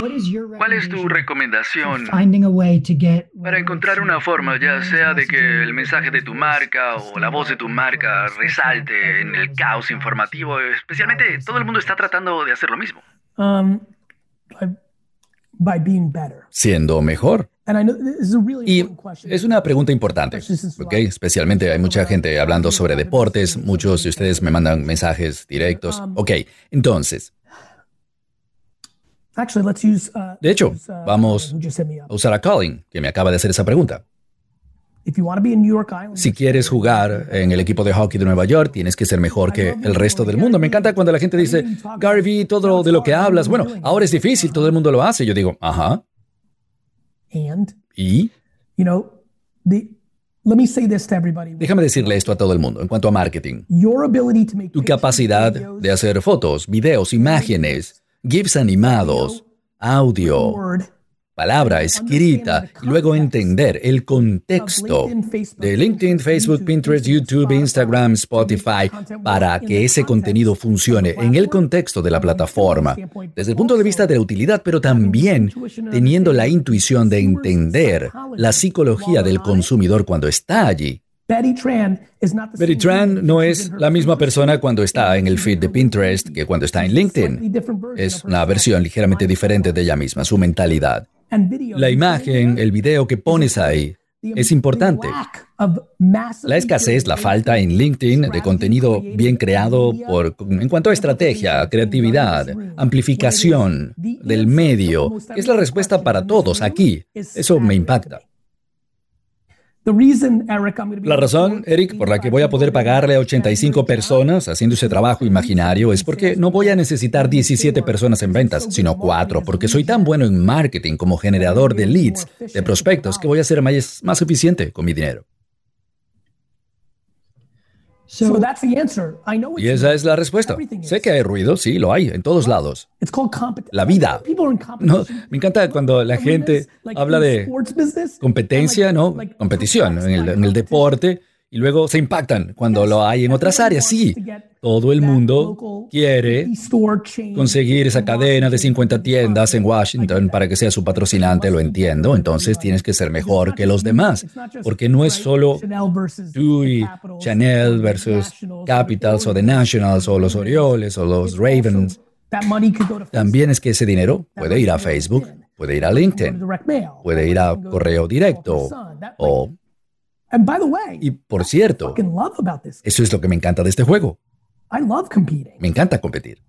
¿Cuál es tu recomendación para encontrar una forma, ya sea de que el mensaje de tu marca o la voz de tu marca resalte en el caos informativo? Especialmente todo el mundo está tratando de hacer lo mismo. Um, Siendo mejor. Y es una pregunta importante, ¿ok? Especialmente hay mucha gente hablando sobre deportes, muchos de ustedes me mandan mensajes directos. Um, ok, entonces, de hecho, uh, vamos a usar a Colin, que me acaba de hacer esa pregunta. Si quieres jugar en el equipo de hockey de Nueva York, tienes que ser mejor que el resto del mundo. Me encanta cuando la gente dice, Garvey, todo de lo que hablas, bueno, ahora es difícil, todo el mundo lo hace. Yo digo, ajá. Y, déjame decirle esto a todo el mundo en cuanto a marketing. Tu capacidad de hacer fotos, videos, imágenes, GIFs animados, audio, palabra escrita y luego entender el contexto de LinkedIn, Facebook, Pinterest, YouTube, Instagram, Spotify para que ese contenido funcione en el contexto de la plataforma, desde el punto de vista de la utilidad, pero también teniendo la intuición de entender la psicología del consumidor cuando está allí Betty Tran no es la misma persona cuando está en el feed de Pinterest que cuando está en LinkedIn. Es una versión ligeramente diferente de ella misma, su mentalidad. La imagen, el video que pones ahí, es importante. La escasez, la falta en LinkedIn de contenido bien creado por, en cuanto a estrategia, creatividad, amplificación del medio, es la respuesta para todos aquí. Eso me impacta. La razón, Eric, por la que voy a poder pagarle a 85 personas haciendo ese trabajo imaginario es porque no voy a necesitar 17 personas en ventas, sino 4, porque soy tan bueno en marketing como generador de leads, de prospectos, que voy a ser más, más eficiente con mi dinero. Y esa es la respuesta. Sé que hay ruido, sí, lo hay, en todos lados. La vida. No, me encanta cuando la gente habla de competencia, ¿no? Competición en el deporte y luego se impactan cuando lo hay en otras áreas. Sí, todo el mundo quiere conseguir esa cadena de 50 tiendas en Washington para que sea su patrocinante, lo entiendo. Entonces tienes que ser mejor que los demás, porque no es solo tú y Chanel versus Capitals o The Nationals o los Orioles o los Ravens. También es que ese dinero puede ir a Facebook, puede ir a LinkedIn, puede ir a correo directo o y por cierto, eso es lo que me encanta de este juego. Me encanta competir.